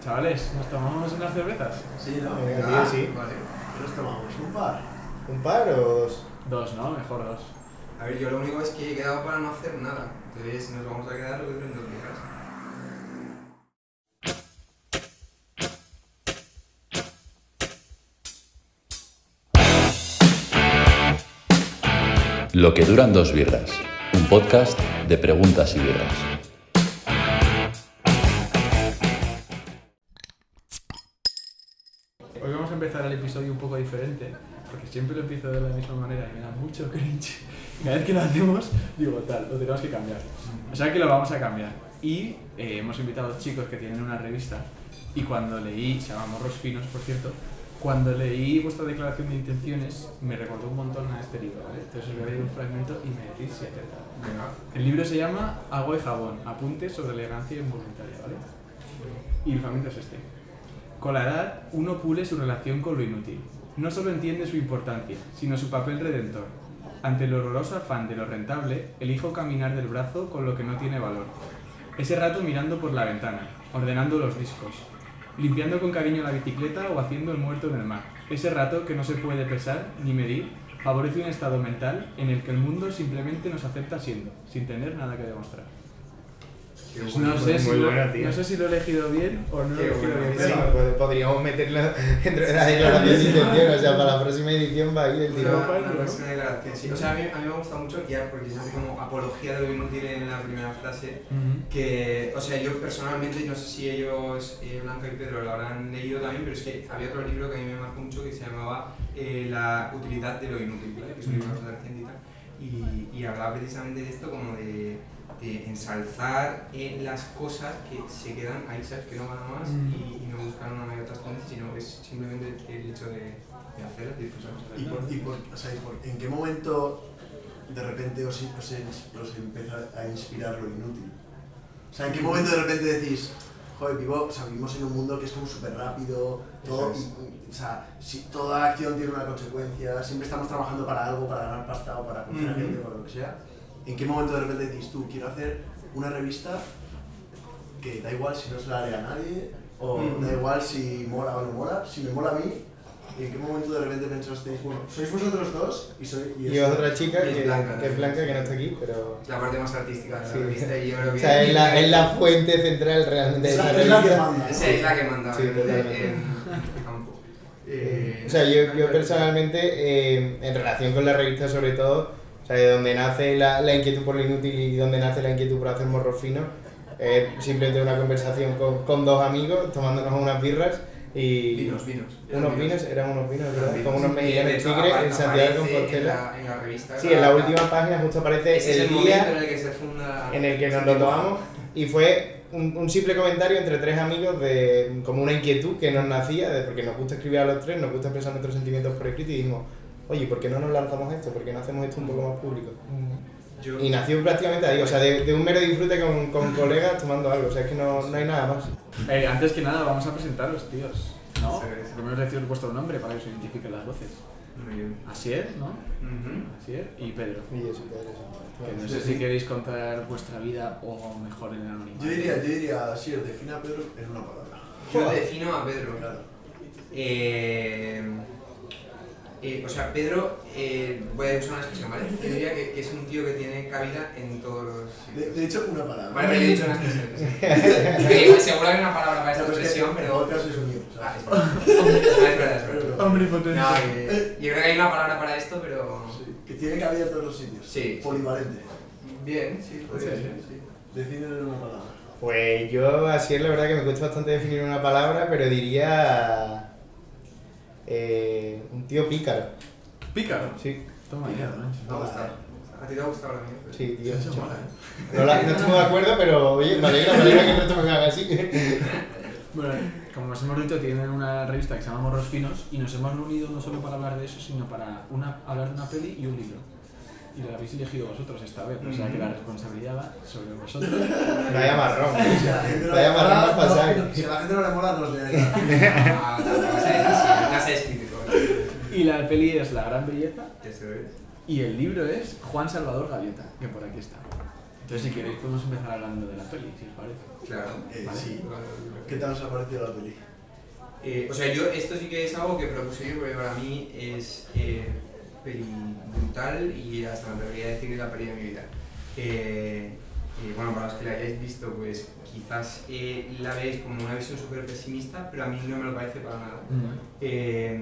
Chavales, ¿nos tomamos unas cervezas? Sí, ¿no? Venga, Venga, tío, sí. Vale. ¿Qué nos tomamos? ¿Un par? ¿Un par o dos? Dos, ¿no? Mejor dos. A ver, yo lo único es que he quedado para no hacer nada. Entonces nos vamos a quedar lo que duren dos días. Lo que duran dos birras, un podcast de preguntas y birras. Empezar el episodio un poco diferente, porque siempre lo empiezo de la misma manera y me da mucho cringe. Cada vez que lo hacemos, digo, tal, lo tenemos que cambiar. O sea que lo vamos a cambiar. Y eh, hemos invitado a chicos que tienen una revista y cuando leí, se llama Morros Finos, por cierto, cuando leí vuestra declaración de intenciones me recordó un montón a este libro, ¿vale? Entonces os voy a leer un fragmento y me decís si acerta. El libro se llama Agua y jabón, apuntes sobre elegancia involuntaria, ¿vale? Y el fragmento es este. Con la edad, uno pule su relación con lo inútil. No solo entiende su importancia, sino su papel redentor. Ante el horroroso afán de lo rentable, elijo caminar del brazo con lo que no tiene valor. Ese rato mirando por la ventana, ordenando los discos, limpiando con cariño la bicicleta o haciendo el muerto en el mar. Ese rato que no se puede pesar ni medir, favorece un estado mental en el que el mundo simplemente nos acepta siendo, sin tener nada que demostrar. Qué Pues no, sé si lo, bueno, tío. no sé si lo he elegido bien o no lo he Qué elegido bien. Sí, pero- pues podríamos meterlo dentro de la declaración de intención, o sea, para la próxima edición va ahí el tío. Una, Europa, una ¿no? próxima declaración, sí. O sea, a mí, a mí me gusta mucho ya porque se hace como apología de lo inútil en la primera frase. Ujú. Que, o sea, yo personalmente, no sé si ellos, eh, Blanca y Pedro, lo habrán leído también, pero es que había otro libro que a mí me marcó mucho que se llamaba eh, La utilidad de lo inútil, ¿vale? Que es un libro bastante reciente y tal. Y, y hablaba precisamente de esto como de, de ensalzar en las cosas que se quedan ahí, ¿sabes? Que no van a más Mm. y, y no buscar una mayor trascendencia, sino es simplemente el hecho de, de hacerlas, disfrutarlas. ¿Y, por, y por- o sea, y por- en qué momento de repente os, os, os empieza a inspirar lo inútil? O sea, ¿en qué momento de repente decís, joder, vivo, o sea, vivimos en un mundo que es como súper rápido, todo, es. y- o sea, si toda acción tiene una consecuencia, siempre estamos trabajando para algo, para ganar pasta o para conocer a Ujú. gente o para lo que sea. ¿En qué momento de repente decís tú, quiero hacer una revista que da igual si no se la lee a nadie, o Ujú. da igual si mola o no mola, si me mola a mí, ¿y en qué momento de repente pensasteis, bueno, sois vosotros dos y soy... Y es- otra chica Y es que, Blanca, que es. Blanca, que no está aquí, pero... La parte más artística de la Sí. revista y yo creo O que... sea, es la, es la fuente central realmente de la, es la que revista. manda. Esa es la que manda Sí, totalmente. Eh, O sea, yo, yo personalmente, eh, en relación con la revista sobre todo, o sea, de donde nace la, la inquietud por lo inútil y donde nace la inquietud por hacer morros finos, es simplemente una conversación con, con dos amigos, tomándonos unas birras y... Vinos, vinos. Unos vinos, eran unos vinos, ¿verdad? Vinos. Como unos mexicanos tigres en Santiago de En Compostela. la, en la revista. Sí, en la última página justo aparece Ese es el el momento en día el que se funda. en el que nos lo tomamos y fue un, un simple comentario entre tres amigos de como una inquietud que nos nacía, de, porque nos gusta escribir a los tres, nos gusta expresar nuestros sentimientos por escrito y dijimos, oye, ¿por qué no nos lanzamos esto? ¿Por qué no hacemos esto un poco más público? Yo, Y nació prácticamente ahí, o sea, de, de un mero disfrute con, con colegas tomando algo, o sea, es que no, no hay nada más. Eh, antes que nada, vamos a presentaros, tíos. ¿No? Sí, sí. Primero deciros vuestro nombre para que os identifiquen las voces. Muy bien. Asier, ¿no? Ujú. Asier y Pedro. Y eso, Pedro, Que no sé si queréis contar vuestra vida o mejor en el anonimato. Yo diría, yo diría, así, define a Pedro en una palabra. Yo defino a Pedro. Claro. Eh, eh, o sea, Pedro, eh, voy a usar una expresión, ¿vale? Yo diría que, que es un tío que tiene cabida en todos los. De, sitios. de hecho, una palabra. Vale, pero yo he dicho una expresión. Que Seguro hay una palabra para esta que expresión, pero. podcast es Ah, es verdad. Ah, es verdad, es verdad. Hombre potente. No, que- yo creo que hay una palabra para esto, pero. Sí, que tiene cabida en todos los sitios. Sí. Polivalente. Bien, sí, podría ser, sí. Define en una palabra. Pues yo, así es la verdad que me cuesta bastante definir una palabra, pero diría... eh, un tío pícaro. Pícaro. Sí, Toma ya, ha gustado. A ti te ha gustado la mía. pero- sí, tío. Mola, ¿eh? No, la- no estamos de acuerdo, pero oye, me alegra, me alegra que el resto me haga así. Bueno, como os hemos dicho, tienen una revista que se llama Morros Finos y nos hemos reunido no solo para hablar de eso, sino para una, hablar de una peli y un libro. Y lo habéis elegido vosotros esta vez, o sea que la responsabilidad va sobre vosotros. Vaya marrón. Si a la gente no Vaya le marrón más pasar. no- Si a la gente no le mola, le Ah, no, seas crítico. Y la peli es La Gran Belleza Eso es. y el libro es Juan Salvador Gaviota, que por aquí está. Entonces, si queréis, podemos empezar hablando de la peli, si os parece. Claro. Eh, Vale. sí. ¿Qué tal os ha parecido la peli? Eh, o sea, yo esto sí que es algo que propuse yo porque para mí es eh, peli brutal y hasta me atrevería a decir que es la peli de mi vida. Eh, eh, bueno, para los que la hayáis visto, pues quizás eh, la veis como una visión súper pesimista, pero a mí no me lo parece para nada. Eh,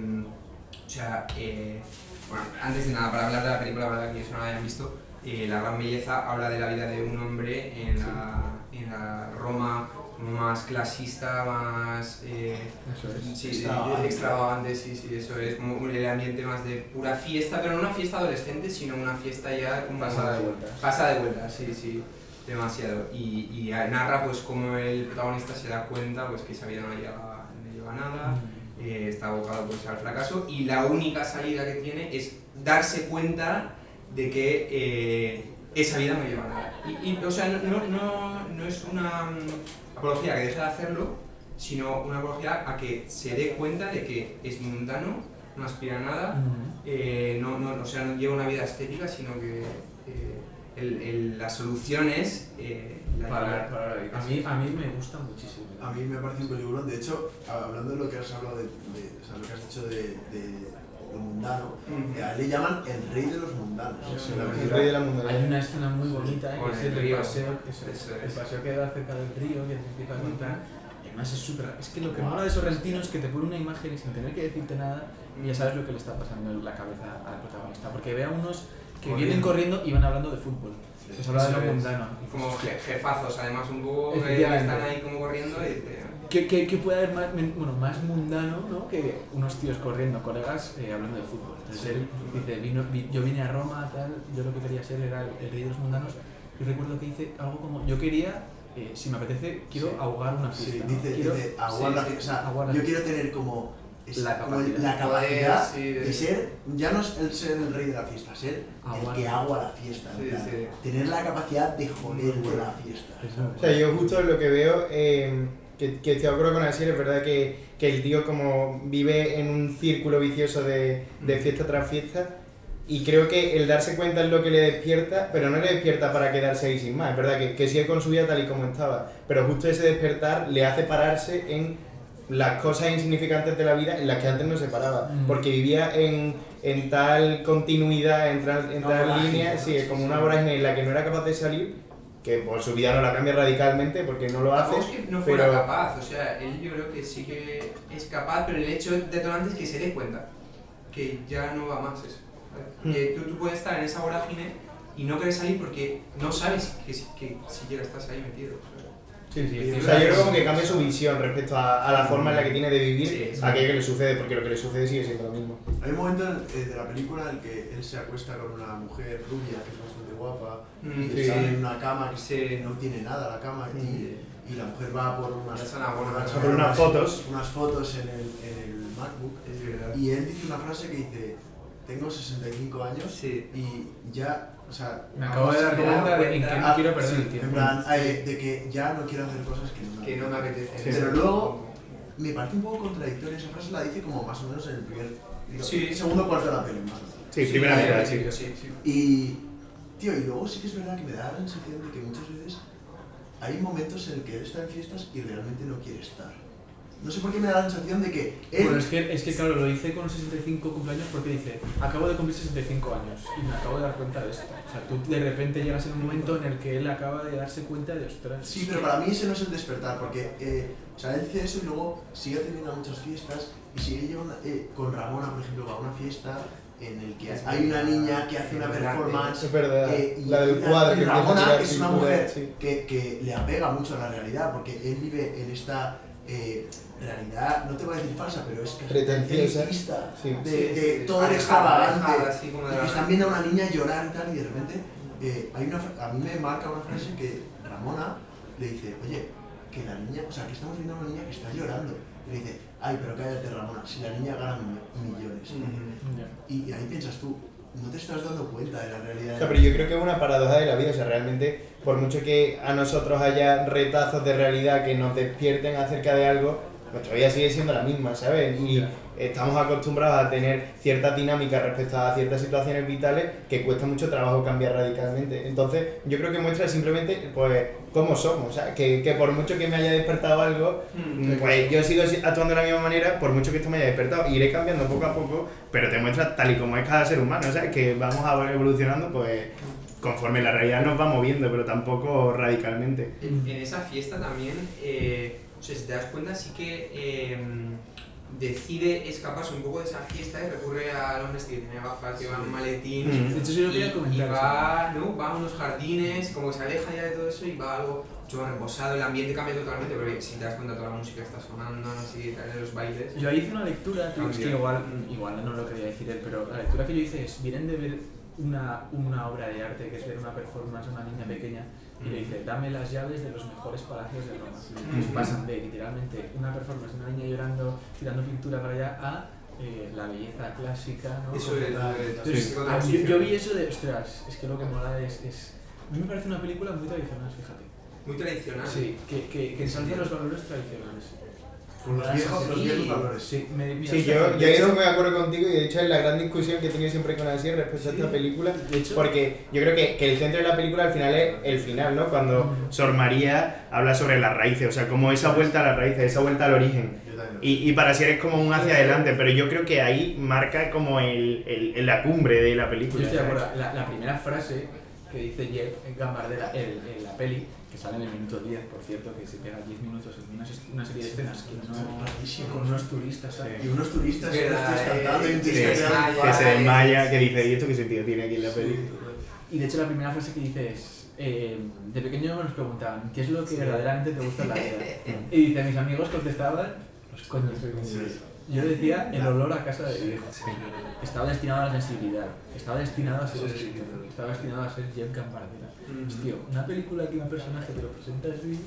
o sea, bueno, antes de nada, para hablar de la película, para que eso no la hayan visto, La Gran Belleza habla de la vida de un hombre en la, en la Roma más clasista, más... eh, Eso es. Sí, Extravagante. extravagante, sí, sí, eso es como el ambiente más de pura fiesta, pero no una fiesta adolescente, sino una fiesta ya como Pasada de vueltas. Pasa de vuelta, sí, sí, demasiado. Y, y narra pues como el protagonista se da cuenta pues que esa vida no lleva, no lleva a nada, eh, está abocado pues al fracaso y la única salida que tiene es darse cuenta de que eh, esa vida no lleva a nada. Y, y, o sea, no, no, no, no es una mm, apología a que deje de hacerlo, sino una apología a que se dé cuenta de que es mundano, no aspira a nada, eh, no, no, o sea, no lleva una vida estética, sino que eh, el, el- la solución es eh, la Para, a, mí, a mí me gusta muchísimo. A mí me parece un peliculón. De hecho, hablando de lo que has hablado de, de- o sea, lo que has dicho de, de lo mundano, eh, a él le llaman el rey de los mundanos. Sí, El rey de la Hay una escena muy bonita, ¿eh? Con que es el el río. paseo, eso es, Eso el es. paseo que da cerca del río, que te empieza a contar. Y además es súper... Es que lo que mola de Sorrentino es que te pone una imagen y sin tener que decirte nada, ya sabes lo que le está pasando en la cabeza al protagonista. Porque ve a unos que Corriendo. vienen corriendo y van hablando de fútbol. Sí. Habla de lo es. mundano. Y como je- jefazos, además, un poco que están ahí como corriendo y dice, ¿Qué, qué, qué puede haber más, bueno, más mundano ¿no? que unos tíos corriendo, colegas, eh, hablando de fútbol? Entonces él dice, vino, vi- yo vine a Roma, tal, yo lo que quería ser era el, el rey de los mundanos. Y recuerdo que dice algo como, yo quería, eh, si me apetece, quiero Sí. ahogar una Sí, fiesta. ¿no? dice, Quiero- dice aguar sí, la sí, fiesta. O sea, yo fiesta. quiero tener como, es- La capacidad. la capacidad Poder, sí, de- de ser, ya no es el ser el rey de la fiesta, ser el Aguar. que agua la fiesta. Sí, sí. Tener la capacidad de joder de la fiesta. O sea, yo justo lo que veo, eh, que, que estoy de acuerdo con Asier, es verdad que, que el tío como vive en un círculo vicioso de, de fiesta tras fiesta y creo que el darse cuenta es lo que le despierta, pero no le despierta para quedarse ahí sin más, es verdad que, que sigue con su vida tal y como estaba, pero justo ese despertar le hace pararse en las cosas insignificantes de la vida en las que antes no se paraba, Mm. porque vivía en, en tal continuidad, en tal, en tal vorágine, línea, ¿no? sí, Sí, como una vorágine en la que no era capaz de salir, que por su vida no la cambia radicalmente porque no lo hace, Tampoco es que no fuera pero capaz, o sea, él yo creo que sí que es capaz, pero el hecho detonante es que se dé cuenta que ya no va más eso. Hmm. Que tú, tú puedes estar en esa vorágine y no querer salir porque no sabes que, si- que siquiera estás ahí metido. Sí, sí, o sea, yo creo como que cambia su visión respecto a, a la forma en la que tiene de vivir Sí, sí. a aquello que le sucede, porque lo que le sucede sigue siendo lo mismo. Hay un momento en- eh, de la película en el que él se acuesta con una mujer rubia que es bastante guapa Mm, y sí. está en una cama que Sí. no tiene nada la cama y, y la mujer va por unas. Por unas fotos. unas fotos en el, en el MacBook Es y él dice una frase que dice tengo 65 años Sí. y ya, o sea, Me acabo de dar cuenta de en que no quiero perder sí, el en tiempo. plan, eh, de que ya no quiero hacer cosas que no me Que no me apetecen. apetece. Pero luego me parece un poco contradictoria esa frase, la dice como más o menos en el primer, digo, Sí. segundo cuarto de la peli, más o menos. Sí, primera sí, mitad, sí, sí. Y, tío, y luego sí que es verdad que me da la sensación de que muchas veces hay momentos en el que él está en fiestas y realmente no quiere estar. No sé por qué me da la sensación de que él... Bueno, es que, es que claro, lo hice con 65 cumpleaños porque dice, acabo de cumplir 65 años y me acabo de dar cuenta de esto. O sea, tú de repente llegas en un momento en el que él acaba de darse cuenta de, ostras, Sí, pero que- para mí ese no es el despertar, porque eh, o sea, él dice eso y luego sigue atendiendo a muchas fiestas y sigue llevando, eh, con Ramona, por ejemplo, va a una fiesta en el que hay una niña que hace una performance Es verdad, eh, y la del cuadro que Ramona es una mujer sí. que, que le apega mucho a la realidad, porque él vive en esta eh, realidad, no te voy a decir falsa, pero es que Pretenciosa. elitista, Sí. de, Sí, de sí, todo extravagante, que están viendo a una niña llorar y tal, y de repente eh, hay una, a mí me marca una frase que Ramona le dice, oye, que la niña, o sea, que estamos viendo a una niña que está llorando. Y le dice, ay, pero cállate Ramona, si la niña gana mi- millones. Y ahí piensas tú, no te estás dando cuenta de la realidad. O sea, pero yo creo que es una paradoja de la vida, o sea, realmente, por mucho que a nosotros haya retazos de realidad que nos despierten acerca de algo, nuestra vida sigue siendo la misma, ¿sabes? Y. estamos acostumbrados a tener ciertas dinámicas respecto a ciertas situaciones vitales que cuesta mucho trabajo cambiar radicalmente. Entonces, yo creo que muestra simplemente, pues, cómo somos, o sea, que, que por mucho que me haya despertado algo, Mm. pues yo sigo si- actuando de la misma manera, por mucho que esto me haya despertado, iré cambiando poco a poco, pero te muestra tal y como es cada ser humano, o sea, que vamos a evolucionando, pues, conforme la realidad nos va moviendo, pero tampoco radicalmente. En, en esa fiesta también, eh, o sea, si te das cuenta, sí que eh, decide escaparse un poco de esa fiesta y recurre al hombre este que tiene gafas, que va en un maletín. Mm. De hecho, yo lo quería y- comentar, Y va, ¿no? va a unos jardines, como que se aleja ya de todo eso y va a algo mucho más reposado. El ambiente cambia totalmente, pero si te das cuenta, toda la música está sonando, así, tal, los bailes. Yo ahí hice una lectura, tío, es que igual, igual no lo quería decir él, pero la lectura que yo hice es, vienen de ver una, una obra de arte, que es ver una performance de una niña pequeña, y le dice, dame las llaves de los mejores palacios de Roma. Pues pasan de, literalmente, una performance de una niña llorando, tirando pintura para allá, a eh, la belleza clásica, ¿no? Eso de- de- Entonces, de- a mí- yo, yo vi eso de, ostras, es que lo que mola es, es... A mí me parece una película muy tradicional, fíjate. Muy tradicional. Sí, que, que, que ensalza los valores tradicionales. Con los viejos, los Sí, viejos valores. Sí, me, mira, Sí, yo, yo ahí hecho- estoy muy de acuerdo contigo y de hecho es la gran discusión que he tenido siempre con Asier respecto a esta película, porque yo creo que, que el centro de la película al final es el final, ¿no? Cuando Sor María habla sobre las raíces, o sea, como esa vuelta a las raíces, esa vuelta al origen. Yo. Y, y para Asier es como un hacia adelante, pero yo creo que ahí marca como el, el, la cumbre de la Yo película. estoy de acuerdo. La, la primera frase que dice Jeff Gambardella en, en la peli, que sale en el minuto 10, por cierto, que se pega 10 minutos en una, una serie de escenas que no, con unos turistas. Y unos turistas que eh, cantando y un turista. Que se desmaya, que dice, ¿y esto qué sentido tiene aquí en la peli? Y de hecho la primera frase que dice es, eh, de pequeño nos preguntaban, ¿qué es lo que verdaderamente te gusta en la vida? Y dice, mis amigos contestaban, los coños. Sí. Yo decía, el olor a casa de viejo. Estaba destinado a la sensibilidad, estaba destinado a ser Sí. estaba destinado a ser Jeff Gambardella. Mm. Hostia, una película que un personaje te lo presenta así,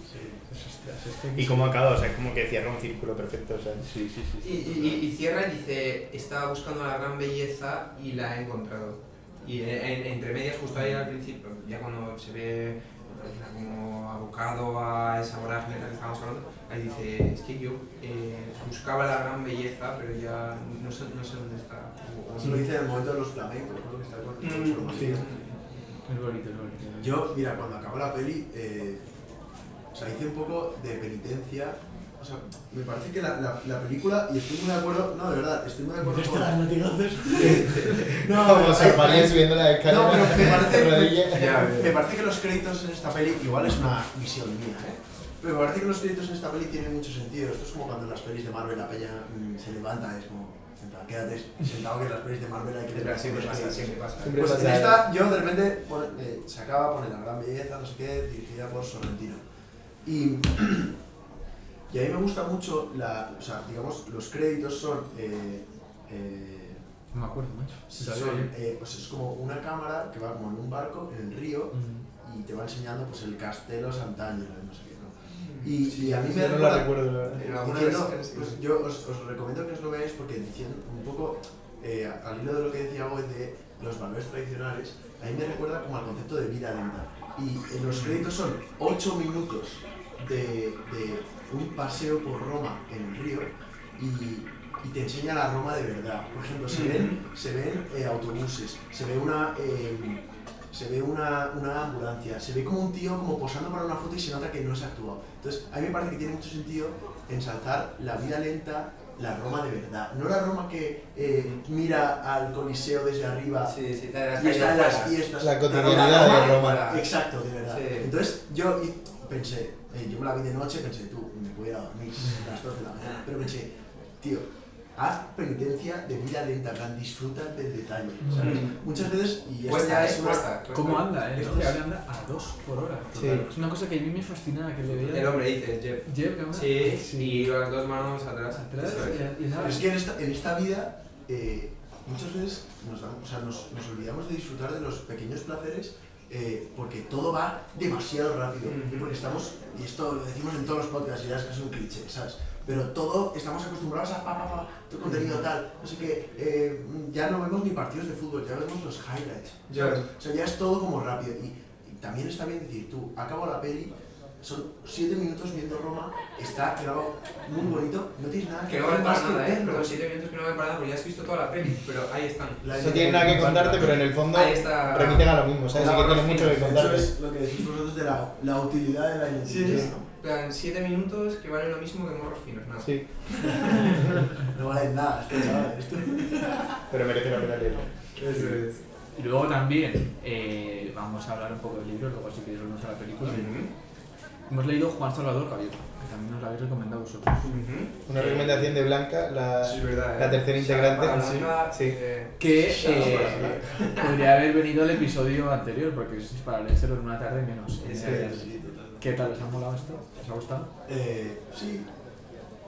pues ostras, es que... Y como acaba, o sea, es como que cierra un círculo perfecto, o sea. Sí, sí, sí. Y, y- y cierra y dice, estaba buscando la gran belleza y la he encontrado. Y en- en- entre medias, justo ahí al principio, ya cuando se ve como abocado a esa vorágine que estábamos hablando, ahí dice, es que yo eh, buscaba la gran belleza, pero ya no sé, no sé dónde está. O- lo dice en el momento de los flamencos, ¿no? Que está con con Mm, sí. Es bonito, es bonito. Yo, mira, cuando acabó la peli, eh, o sea, hice un poco de penitencia. O sea, me parece que la, la, la película, y estoy muy de acuerdo, no, de verdad, estoy muy de acuerdo con... No, como hay- Sor María hay- subiendo la escalera. No, pero me parece, rodilla. Ya, me parece que los créditos en esta peli, igual es una visión mía, ¿eh? Pero me parece que los créditos en esta peli tienen mucho sentido. Esto es como cuando en las pelis de Marvel la peña mm, se levanta, es como, en plan, quédate sentado que en las pelis de Marvel hay que ver siempre pasa, siempre pasa. Siempre Pues en pasa. esta, yo de repente pone- eh, se acaba, pone la gran belleza, no sé qué, dirigida por Sorrentino. Y, y a mí me gusta mucho, la, o sea, digamos, los créditos son, eh, eh, No me acuerdo, macho. son, eh, pues es como una cámara que va como en un barco, en el río, Mm. y te va enseñando pues el castelo Sant'Angelo, no sé qué, ¿no? Y, y a mí me Yo no la recuerdo, la verdad. En alguna Diciendo, vez- pues yo os, os recomiendo que os lo veáis porque diciendo un poco eh, al hilo de lo que decía hoy de los valores tradicionales, a mí me recuerda como al concepto de vida lenta. Y en los créditos son 8 minutos de, de un paseo por Roma en el río y, y te enseña la Roma de verdad. Por ejemplo, se ven, se ven eh, autobuses, se ve una... eh, se ve una, una ambulancia, se ve como un tío como posando para una foto y se nota que no se ha actuado. Entonces, a mí me parece que tiene mucho sentido ensalzar la vida lenta, la Roma de verdad. No la Roma que eh, mira al Coliseo desde arriba Sí, sí, está en las y está en las fiestas. La La cotidianidad Roma- de Roma. Exacto, de verdad. Sí. Entonces, yo pensé, eh, yo me la vi de noche, pensé, tú, voy a dormir las 2 de la mañana. Pero pensé, tío, haz penitencia de vida lenta, en plan, disfruta del detalle. ¿sabes? Mm. Muchas veces, y Cuesta, eh, es una- cuesta. ¿Cómo anda, eh? Esto Este es- anda a dos por hora. Sí. Es una cosa que a mí me fascinaba, que le veía... El hombre dice, Jeff. Jeff, ¿qué Sí, y las dos manos atrás. Atrás y, y nada. Es que en esta, en esta vida eh, muchas veces nos, damos- o sea, nos, nos olvidamos de disfrutar de los pequeños placeres eh, porque todo va demasiado rápido. Porque estamos, y esto lo decimos en todos los podcasts, y ya es casi un cliché, ¿sabes? Pero todo estamos acostumbrados a pa, pa, pa, todo contenido tal, sé qué, eh, ya no vemos ni partidos de fútbol, ya vemos los highlights. O sea, ya es todo como rápido. Y, y también está bien decir, tú, acabo la peli, son 7 minutos viendo Roma, está grabado muy bonito, no tienes nada Que no vale para que nada, ¿eh? Perdón, 7 minutos que no vale para nada porque ya has visto toda la peli, pero ahí están. La No tienen nada que contarte, pero en el fondo Ahí está. remiten a lo mismo, ¿sabes? Sí que tienen mucho que Eso contarte. es lo que decís vosotros de la, la utilidad de la identidad. En plan, 7 minutos que valen lo mismo que morros finos, nada. Sí, No vale nada, esto, chaval, esto. pero merece la pena leerlo. Eso es. Y luego también, eh, vamos a hablar un poco del libro, luego si queréis volvemos a la película. Hemos leído Juan Salvador Gaviota, que también nos lo habéis recomendado vosotros. Una recomendación de Blanca, la, Sí, es verdad. la ¿eh? tercera integrante. Blanca, sí. eh, Que eh, podría haber venido el episodio anterior, porque es para leérselo en una tarde menos. Sí, Eh, Sí, total. ¿Qué tal? ¿Os ha molado esto? ¿Os ha gustado? Eh, sí,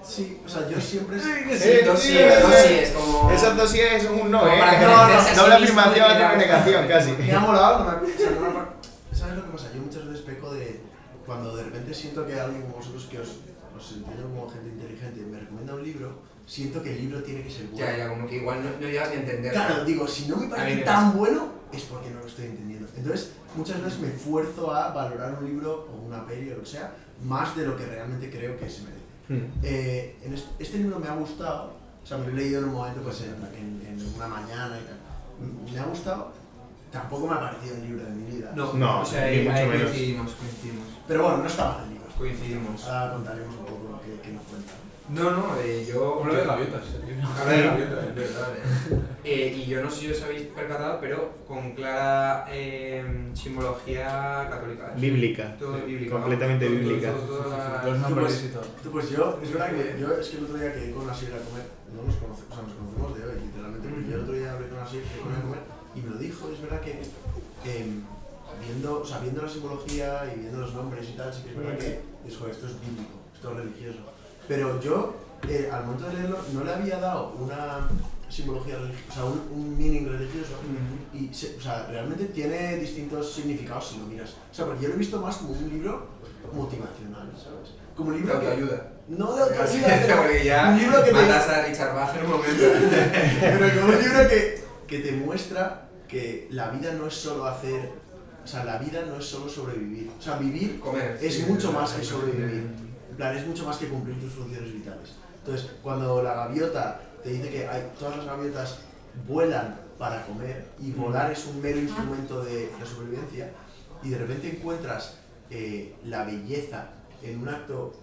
sí, o sea, yo siempre. Eh, dos sí, sí es, dos sí. sí es, como... Esos dosieres son un no, Como ¿eh? no, no, Doble afirmación, mirar- negación, casi. Me ha molado, no no me ha- ¿Sabes lo que pasa? Yo muchas veces peco de cuando de repente siento que alguien como vosotros que os, os entiendo como gente inteligente me recomienda un libro, siento que el libro tiene que ser bueno. Ya, ya, como que igual no, no llegas ni a entender. Claro, digo, si no me parece tan bueno, es porque no lo estoy entendiendo. Entonces, muchas veces me esfuerzo a valorar un libro o una peli o lo que sea, más de lo que realmente creo que se merece. Eh, en es- este libro me ha gustado, o sea, me lo he leído en un momento, pues en, en- en una mañana y tal. Me ha gustado, tampoco me ha parecido el libro de mi vida. No, No, o sea, ni ahí, mucho ahí menos. coincidimos, coincidimos. Pero bueno, no está mal el libro. Coincidimos. Ahora contaremos un poco lo que, que nos cuenta. No, no, eh, yo... Hablo de gaviotas. Habla de gaviotas, es verdad. eh. Eh, y yo no sé si os habéis percatado, pero con clara eh, simbología católica. Bíblica. Todo bíblico. Completamente bíblica. Los nombres pues- y todo. Tú, Pues yo, es verdad que yo es que el otro día quedé con Asier a comer, no nos conocemos, o sea, nos conocemos de hoy, literalmente, pero yo el otro día hablé con Asier, quedé con a comer, y me lo dijo, es verdad que em, viendo, o sea, viendo la simbología y viendo los nombres y tal, sí que es verdad que es, joder, esto es bíblico, esto es religioso. Pero yo, eh, al momento de leerlo, no le había dado una simbología religiosa, o sea, un, un meaning religioso, Ujú. y se- o sea, realmente tiene distintos significados si lo miras. O sea, porque yo lo he visto más como un libro motivacional, ¿sabes? Como un De libro que... autoayuda. No de autoayuda, pero Porque ya un libro que te, matas a Richard Bach en un momento. pero como un libro que, que te muestra que la vida no es solo hacer, o sea, la vida no es solo sobrevivir. O sea, vivir Comer. es sí, mucho más que sobrevivir. En plan, es mucho más que cumplir tus funciones vitales. Entonces, cuando la gaviota te dice que hay, todas las gaviotas vuelan para comer y volar es un mero instrumento de, de supervivencia y de repente encuentras eh, la belleza en un acto,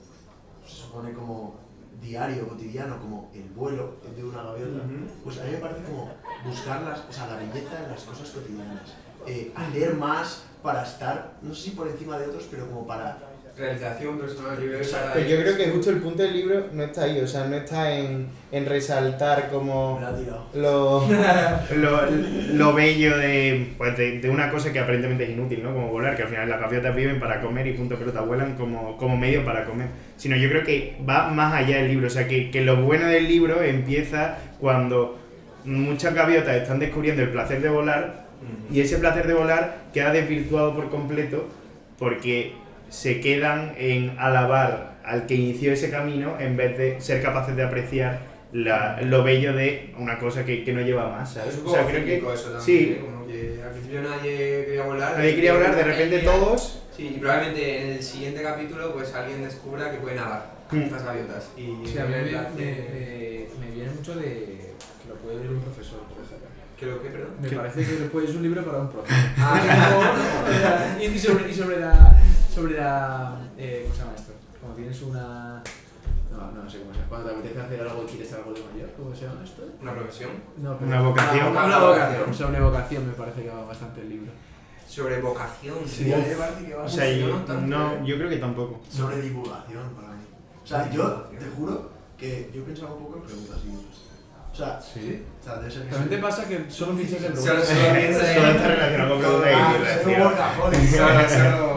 se supone como diario, cotidiano, como el vuelo de una gaviota, pues a mí me parece como buscar las, o sea, la belleza en las cosas cotidianas. Eh, hacer más para estar, no sé si por encima de otros, pero como para... Realización personal, yo creo Exacto. yo creo que justo el punto del libro no está ahí, o sea, no está en, en resaltar como Me la ha tirado. lo, lo, lo bello de, pues de, de una cosa que aparentemente es inútil, ¿no? Como volar, que al final las gaviotas viven para comer y punto pelota, vuelan como, como medio para comer. Sino yo creo que va más allá del libro, o sea, que, que lo bueno del libro empieza cuando muchas gaviotas están descubriendo el placer de volar y ese placer de volar queda desvirtuado por completo porque se quedan en alabar al que inició ese camino en vez de ser capaces de apreciar la- lo bello de una cosa que, que no lleva más, ¿sabes? Es un O sea, poco creo que eso también, sí. ¿eh? Como que al principio nadie quería volar. nadie quería hablar, de repente todos... Sí, y probablemente en el siguiente capítulo pues alguien descubra que puede nadar Mm. estas gaviotas. Y Sí, a mí me, me me, parece- me- viene mucho de que lo puede leer un profesor, por ejemplo. ¿Que lo que, perdón? Me parece que pues, es un libro para un profe. Ah, No, y sobre, y sobre la. Sobre la eh, ¿Cómo se llama esto? Cuando tienes una. No, no, sé cómo se llama. Cuando te apetece hacer algo y quieres algo de mayor. ¿Cómo se llama esto? una profesión. No, Una vocación. Una, una vocación. Sobre vocación me parece que va bastante el libro. Sobre vocación. Sí, a mí me parece que va O sea, yo yo, no yo creo que tampoco. sobre divulgación para mí. O sea, yo te juro que yo pensaba un poco en preguntas y O sea, Sí. o sea debe ser que También te soy- pasa que solo fichas en Solo- preguntas. solo piensa en- Todo está relacionado con preguntas y Ah, libros, soy un tío. workaholic. Solo- solo- Un puto workaholic.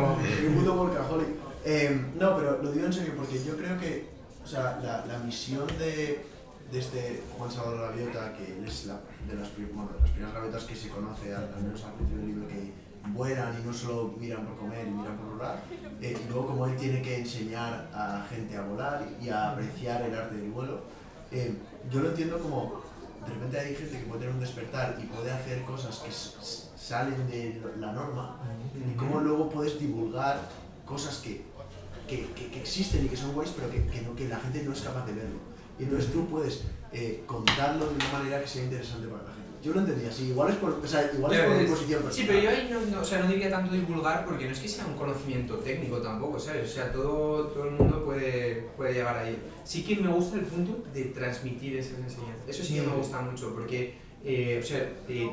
Eh, no, pero lo digo en serio porque yo creo que, o sea, la, la misión de, de este Juan Salvador Gaviota, que él es la, de las, bueno, de las primeras gaviotas que se conoce, al, al menos al principio del libro, que vuelan y no solo miran por comer y miran por volar, eh, y luego como él tiene que enseñar a gente a volar y a apreciar el arte del vuelo, eh, yo lo entiendo como, de repente hay gente que puede tener un despertar y puede hacer cosas que salen de la norma, y cómo luego puedes divulgar cosas que que, que- que existen y que son guays, pero que, que, no, que la gente no es capaz de verlo. Y entonces tú puedes eh, contarlo de una manera que sea interesante para la gente. Yo lo entendía así, igual es por, o sea, igual es por mi ves. posición Sí, pero yo ahí no, no- o sea, no diría tanto divulgar porque no es que sea un conocimiento técnico tampoco, ¿sabes? O sea, todo, todo el mundo puede, puede llegar ahí. Sí que me gusta el punto de transmitir esas enseñanzas. Eso sí que me gusta mucho porque, eh, o sea, eh,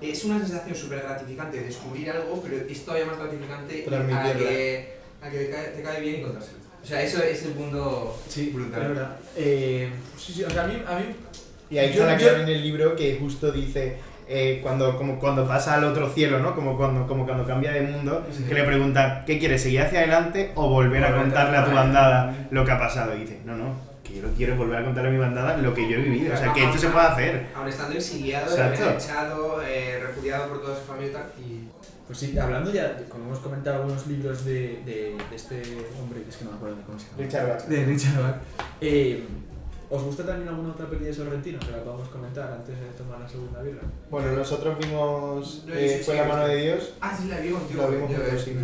es una sensación súper gratificante descubrir algo, pero es todavía más gratificante a que, a que te cae, te cae bien y contárselo. O sea, eso es el punto Sí, brutal. es verdad. Eh, sí, sí, o sea, a mí, a mí Y ahí está la clave en el libro que justo dice eh, cuando, como cuando pasa al otro cielo, ¿no? Como cuando, como cuando cambia de mundo, Sí. que le preguntan, ¿qué quieres? ¿Seguir hacia adelante o volver a contarle a tu bandada lo que ha pasado? Y dice, no, no, que yo lo quiero volver a contarle a mi bandada lo que yo he vivido. O sea, que esto se puede hacer. Aún estando exiliado, echado, eh, repudiado por toda su familia y tal, y Pues sí, hablando ya, como hemos comentado algunos libros de, de, de este hombre, que es que no me acuerdo de cómo se llama. Richard Bach. De Richard Bach. Eh, ¿Os gusta también alguna otra peli de Sorrentino que la podamos comentar antes de tomar la segunda birra? Bueno, nosotros vimos No, eh, sí, sí, Fue sí, la sí. mano de Dios. Ah, sí, la vi contigo. La vimos yo, juntos, sí.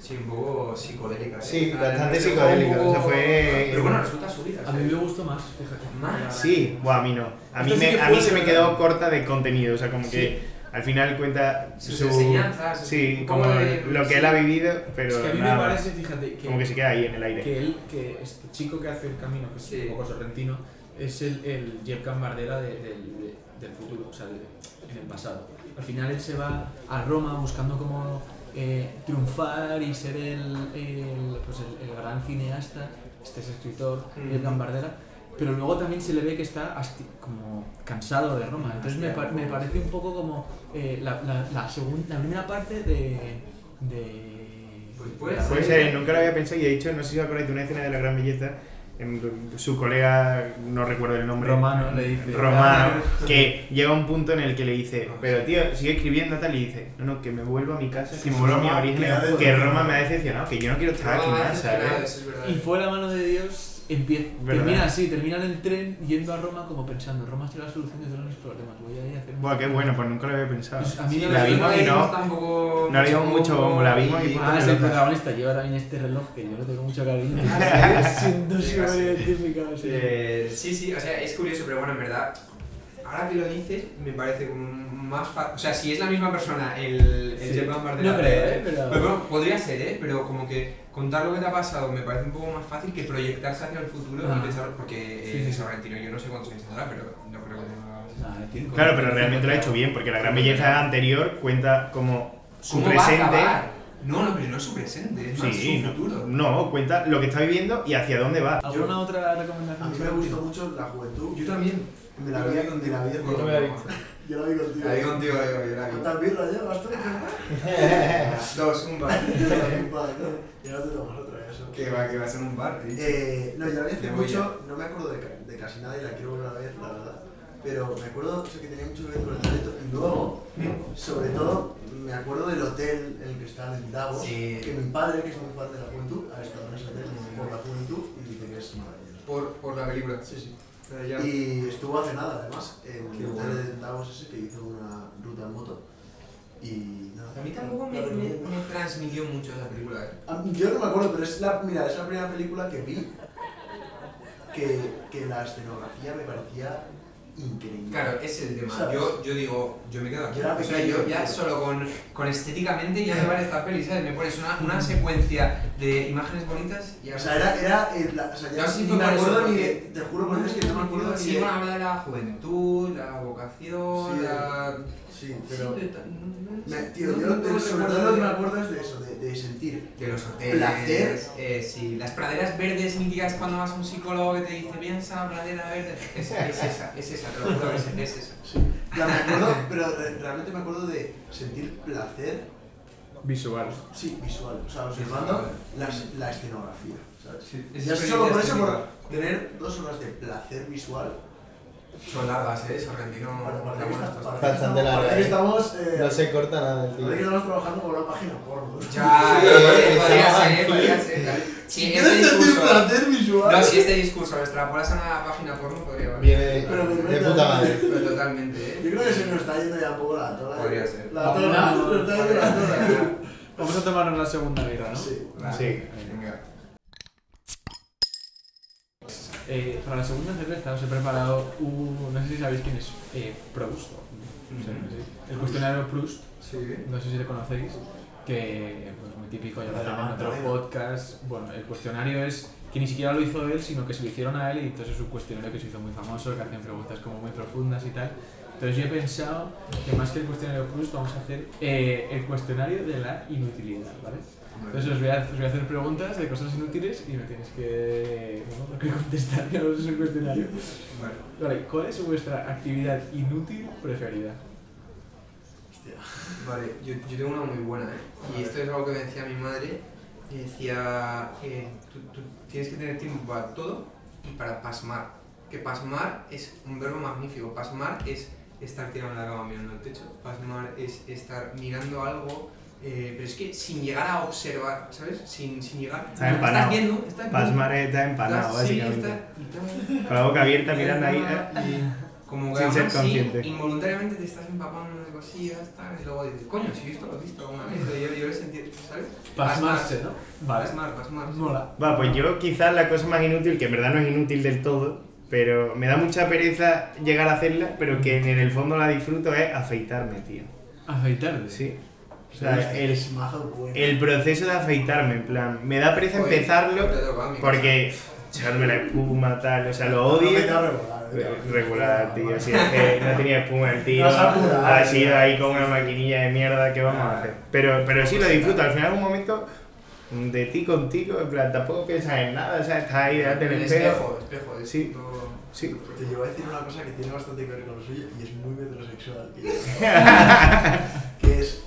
Sí, un poco psicodélica. ¿eh? Sí, Ah, bastante psicodélica, poco- o sea, fue- Pero bueno, resulta súbita. A mí me gustó más, fíjate. Más. Sí, bueno, a mí no. A mí, me, a mí se me quedó corta de contenido, o sea, como Sí. que al final cuenta Sus su... enseñanzas, Sí, como de- lo que sí. él ha vivido, pero es que a mí nada me parece, fíjate, que, como que se queda ahí en el aire. que él, que este chico que hace el camino, que es Sí. un poco sorrentino, es el, el Jeff Gambardella de- del- de- del futuro, o sea, de- en el pasado. Al final él se va a Roma buscando como eh, triunfar y ser el, el, pues el, el gran cineasta, este es escritor, Mm. Jeff Gambardella, pero luego también se le ve que está hasti- como cansado de Roma. Entonces me, pa- me parece un poco como eh, la, la, la, segun- la primera parte de... de Pues puede de Puede ser, nunca lo había pensado y de hecho, no sé si os acordáis de una escena de La Gran Belleza, en- su colega, no recuerdo el nombre, Romano le dice. Romano, que llega a un punto en el que le dice, pero tío, sigue escribiendo tal y dice, no, no, que me vuelvo a mi casa, que me vuelvo a mi Roma origen, me ha que decepcionado. Roma me ha decepcionado, que yo no quiero estar aquí No, más, es ¿sabes? Y fue la mano de Dios. Termina así, termina en el tren yendo a Roma como pensando, Roma será la solución de todos mis problemas, voy a ir a hacer... Buah, qué bueno, pues nunca lo había pensado. Pues a mí Sí, no la me- vimos y no- tampoco no dimos mucho bombo, la vimos y. Ah, es el protagonista, lleva también este reloj que yo le tengo mucho cariño. Sí. Siento Sí, súper identificado. Eh, sí, sí, o sea, es curioso, pero bueno, en verdad, ahora que lo dices, me parece como más fácil. O sea, si es la misma persona, el, el Sí. Jeff Van Bardella, No creo, ¿eh? Pero- bueno, podría ser, ¿eh? Pero como que contar lo que te ha pasado me parece un poco más fácil que proyectarse hacia el futuro Ah. y pensar, porque Sí, eh, sí. Sorrentino, yo no sé cuántos años tendrá, pero no creo que tenga. Ah, tiene como- Claro, pero realmente lo ha hecho bien, porque la gran belleza anterior cuenta como su ¿Cómo va a presente. No, no, pero no es su presente, es más Sí, su futuro. no, no, cuenta lo que está viviendo y hacia dónde va. ¿Alguna otra A recomendación? mí me gustó mucho la juventud. Yo también. Me la vi, me la vi Yo no me la he visto. Yo la vi contigo. La vi contigo, la vi, la vi. ¿Cuántas birras llevas tú? Dos, un bar. Ya no te tomas otra vez. eso. Que va, que va a ser un bar, tío. Eh, no, yo la vi hace mucho, no me acuerdo de, ca- de casi nada y la quiero volver a ver, la verdad. Pero me acuerdo o sea, que tenía mucho que ver con el talento. Y luego, sobre todo, me acuerdo del hotel en el que están en Davos. Sí. Que mi padre, que es muy fan de la juventud, ha estado en ese hotel por la juventud y dice que es maravilloso. Por, por la película. Sí, sí. Y estuvo hace nada, además, en Qué el bueno. hotel de Davos ese que hizo una ruta en moto. Y nada. A mí tampoco me, me, transmitió mucho esa película. ¿eh? Yo no me acuerdo, pero es la, mira, es la primera película que vi que, que la escenografía me parecía increíble. Claro, ese es el tema. Yo, yo digo, yo me quedo aquí. Yo O sea, yo ya solo con, con estéticamente ya me vale esta peli, ¿sabes? Me pones una, una secuencia de imágenes bonitas y O sea, era, era, el- la- o sea, ya Yo sí ni me acuerdo ni de, te juro por Dios que no me acuerdo ni Sí, de... bueno, habla de la juventud, la vocación, Sí, la... Sí, pero... Sí, me- tío, yo no sobre todo lo que me acuerdo es de eso, de, de sentir De los hoteles, Placer. eh, sí, las praderas verdes míticas cuando vas a un psicólogo que te dice piensa pradera verde, es, es esa, es esa, te lo juro, es, es esa. Ya me acuerdo, pero re- realmente me acuerdo de sentir placer, Visual. sí, visual, o sea, observando las- la escenografía, ¿sabes? Es Ya solo por eso, por tener dos horas de placer visual, Son largas, ¿eh? Sorrentino. para, para que buenas está- tostadas. para que Bastante estamos- larga, para que ¿eh? estamos, eh, No se corta nada, para que tío. estamos trabajando con una página porno. Ya, Sí, eh, podría chaval, ser, podría ser. Si este discurso. visual, No, si este discurso lo extrapolas a una página porno, podría valer. Viene de, Pero me de cuenta- puta madre. Pero totalmente, ¿eh? yo creo que se nos está yendo ya un poco la tola. ¿eh? Podría ser. La tola, se nos está yendo la tola. Vamos a tomarnos la segunda birra, ¿no? Sí. Vale, Sí. Venga. Eh, para la segunda cerveza os he preparado un. No sé si sabéis quién es eh, Proust. No sé, no sé. El cuestionario Proust, Sí. no sé si le conocéis, que pues muy típico, ya lo hacen en otros venga. podcasts. Bueno, el cuestionario es que ni siquiera lo hizo él, sino que se lo hicieron a él y entonces es un cuestionario que se hizo muy famoso, que hacen preguntas como muy profundas y tal. Entonces yo he pensado que más que el cuestionario Proust vamos a hacer eh, el cuestionario de la inutilidad, ¿vale? Entonces os voy, a, os voy a hacer preguntas de cosas inútiles y me tenéis que, bueno, que contestar, que no es el cuestionario. Vale. Vale, ¿cuál es vuestra actividad inútil preferida? Hostia. Vale, yo, yo tengo una muy buena, ¿eh? Y esto es algo que me decía mi madre. Me decía, eh, tú, tú tienes que tener tiempo para todo y para pasmar. Que pasmar es un verbo magnífico. Pasmar es estar tirado en la cama mirando el techo. Pasmar es estar mirando algo, eh, pero es que sin llegar a observar, ¿sabes? Sin, sin llegar... Está empanado. Estás viendo, estás viendo. Pasmar está empanado, sí, básicamente. y estás- Con la boca abierta mirando ahí. ¿eh? Como que Sin ser consciente. involuntariamente te estás empapando de cosillas, tal, y luego dices, coño, si esto lo he visto alguna vez, yo, yo lo he sentido, ¿sabes? Pasmarse, ¿no? Vale. Pasmar, pasmar. sí. Mola. Va, pues yo quizás la cosa más inútil, que en verdad no es inútil del todo, pero me da mucha pereza llegar a hacerla, pero que en el fondo la disfruto, es afeitarme, tío. Afeitarte. Sí. O Es sea, el, es mazo bueno. el proceso de afeitarme, en plan, me da pereza empezarlo porque echarme la espuma, tal, o sea, lo odio. regular, eh. Regular, tío, si es que no tenía espuma el tío, apura, ha eh. sido ahí con una maquinilla de mierda, ¿qué vamos a hacer? Pero, pero sí lo disfruto, al final es un momento de ti contigo, en plan, tampoco piensas en nada, o sea, estás ahí delante del El espejo. espejo, espejo, es Sí. Sí. Te llevo a decir una cosa que tiene bastante que ver con lo suyo y es muy metrosexual. tío. que es,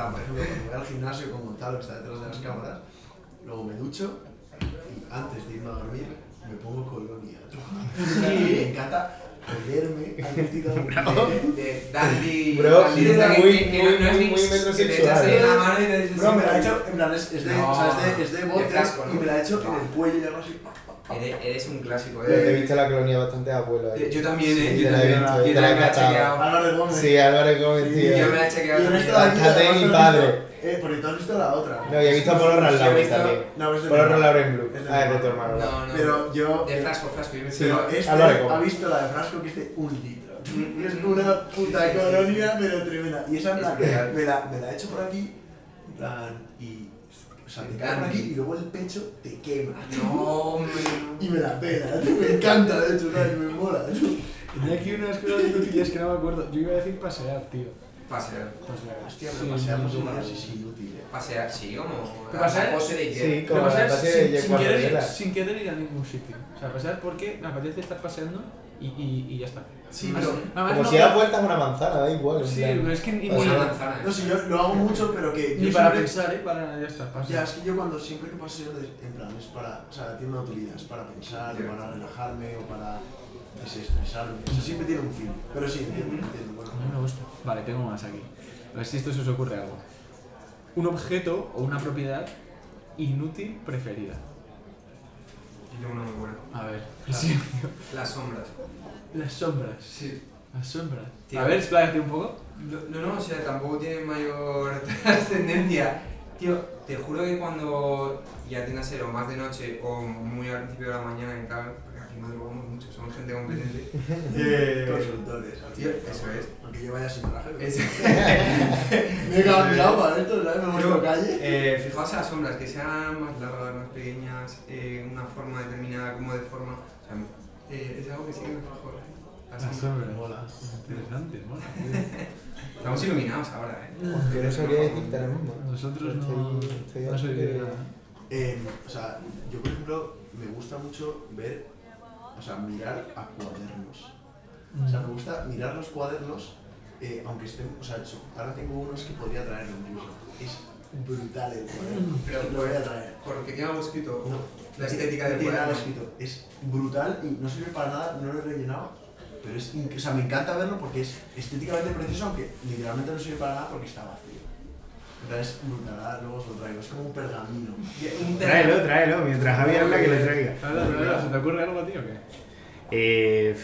plan, por ejemplo, cuando voy al gimnasio con Gonzalo, que está detrás de las cámaras, luego me ducho y antes de irme a dormir me pongo colonia. Y me encanta olerme al vestido de, de Dandy. Bro, Dandy sí, desde muy- que- que- que no- muy- no es muy ni- que te metrosexual. echas ahí la mano y te dices, Bro, me la he hecho, en plan, es, es de, No. o sea, es de, es de De bote frasco, ¿no? y me la he hecho en el cuello y algo así. Eres, eres un clásico, Pero te he eh. visto la colonia bastante abuelo ahí. Yo también, eh. Sí, yo te la he también, visto, yo te la he también me la he chequeado. Álvaro Gómez. Sí, Álvaro Gómez, Sí, tío. Yo me la he chequeado Y en también. esta de aquí, Bastante además, mi tú has visto- padre. Eh, porque tú has visto la otra. No, y he visto a Polo Sí, he Ralaure visto- también. No, es Polo mi hermano. Ralaure en Blue. Ah, es de tu hermano. No, no. Pero yo. De frasco, frasco. Yo me Pero pero este ha visto la de frasco que es de un litro. Es una puta colonia, pero tremenda. Y esa Es real. me la, me la he hecho por aquí, en plan, y. O sea, te cae aquí y luego el pecho te quema. No, hombre. Y me la pela, me encanta, de hecho, ¿sabes? me mola. Tenía aquí unas cosas inútiles que no me acuerdo. Yo iba a decir pasear, tío. Pasear. Hostia, Sí, pero pasear no, no, días no. es inútil, eh. Pasear, sí, como. De Sí, como pasear sin, sin, querer, sin querer ir a ningún sitio. O sea, pasear porque me apetece estar paseando y, y, y ya está. Sí, pero. además, Como no- si das vueltas a una manzana, da igual. Sí, plan. pero es que ni. Una manzana. No, sí, yo lo hago mucho, pero que. ni yo para siempre- pensar, ¿eh? Para, ya está, Ya, es que yo cuando siempre que paseo, de- en plan, es para, o sea, tiene una utilidad, es para pensar, o para relajarme, o para desestresarme, o sea, siempre tiene un fin, pero sí, entiendo, entiendo, bueno. A mí me gusta. Vale, tengo más aquí. A ver si esto se os ocurre algo. Un objeto o una propiedad inútil preferida. Yo tengo una muy buena. A ver. Las sombras. Las sombras. Sí. Las sombras. Tío. A ver, expláyate un poco. No, no, o sea, tampoco tiene mayor trascendencia. Tío, te juro que cuando ya tenga ser o más de noche o muy al principio de la mañana y tal, madrugamos mucho, somos gente competente. Eh, Consultores, al Tío, eso es. Aunque yo vaya sin traje, me he cambiado para esto, ¿sabes? Me Tío, calle. eh, fijaos en las sombras, que sean más largas, más pequeñas, eh, una forma determinada, como de forma. O sea, eh, es algo que sí que. ¿eh? Las sombras. sombras. Mola. Interesante, mola. Estamos iluminados ahora, ¿eh? Yo no sabría decirte ahora mismo. Nosotros no. Estoy- estoy No soy bastante- de nada. Eh, o sea, yo por ejemplo, me gusta mucho ver, o sea, mirar a cuadernos. O sea, me gusta mirar los cuadernos, eh, aunque estén, o sea, ahora tengo unos que podría traerlo incluso. Es brutal el cuaderno, Pero lo voy a traer. Porque tiene algo escrito. No, La estética del nada cuaderno. escrito. Es brutal y no sirve para nada, no lo he rellenado. Pero es, o sea, me encanta verlo porque es estéticamente precioso, aunque literalmente no sirve para nada porque está vacío. Entonces es brutal, ahora luego os lo traigo. Es como un pergamino. Un Tráelo, tráelo, mientras Javi habla que lo traiga. ¿Se te ocurre algo, tío? o qué? Eh,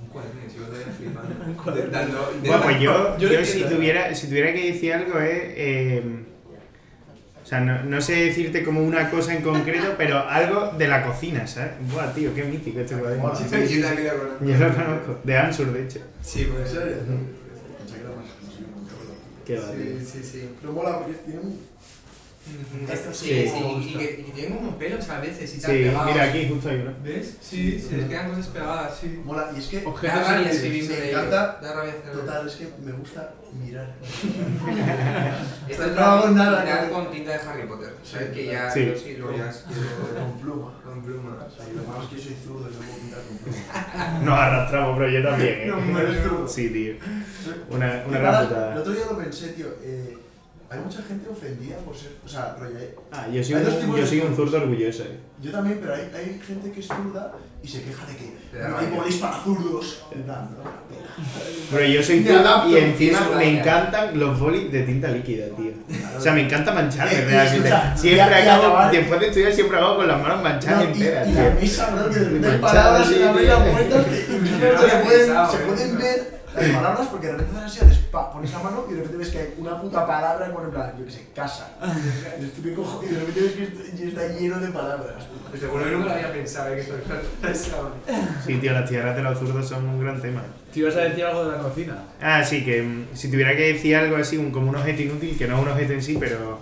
Un cuaderno, si yo te flipando. Un cuaderno. Intentando- bueno, pues yo, Yo yo, lo si, tuviera, si tuviera que decir algo es... eh, o sea, no, no sé decirte como una cosa en concreto, pero algo de la cocina, ¿sabes? Buah, tío, qué mítico este cuaderno. Yo lo conozco, de Ansur, de hecho. Sí, pues. ¿En serio? Pensé que era más exclusivo, nunca me lo- Qué. Sí, sí, sí. Pero mola porque tiene un... Esto Sí, sí, sí, me y, que, y que tienen como pelos a veces y tal. Sí, pegados. mira aquí, justo hay uno. ¿Ves? Sí, se les quedan cosas pegadas, sí. Mola, y es que... Objetos Da rabia escribir Me encanta. Da rabia hacerlo. Total, es que me gusta mirar. Esto es No hago la nada pintar con- tinta de Harry Potter. ¿Sabes? Que ya. sí. Sí, luego ya Con pluma. Con pluma. O sea, y lo malo es que soy zurdo y no puedo pintar con pluma. Nos arrastramos, pero yo también, ¿eh? No, tú. Sí, tío. Una, una gran El putada. otro día lo pensé, tío. Eh, hay mucha gente ofendida por ser. O sea, rollo. eh, Ah, yo soy un, yo soy un zurdo orgulloso, ¿eh? Yo también, pero hay, hay gente que es zurda y se queja de que da no hay bolis para zurdos. En plan, ¿no? Pero yo soy zurdo y encima me encantan los bolis de tinta líquida, tío. O sea, me encanta mancharme, Eh, y realmente. escucha, Siempre y- y acabo, acabar- después de estudiar, siempre acabo con las manos manchadas No, y, enteras, y la mesa, bro, que de palabras en la mesa muertas No se pueden ver las palabras porque de repente haces así, haces pa, pones la mano y de repente ves que hay una puta palabra en plan, yo que sé, casa. Y de repente ves que está- y está lleno de palabras. Pues juro que nunca había pensado, eh, que esto es Sí, tío, las tierras de los zurdos son un gran tema. ¿Te ibas a decir algo de la cocina? Ah, sí, que mm, si tuviera que decir algo así, un, como un objeto inútil, que no es un objeto en sí, pero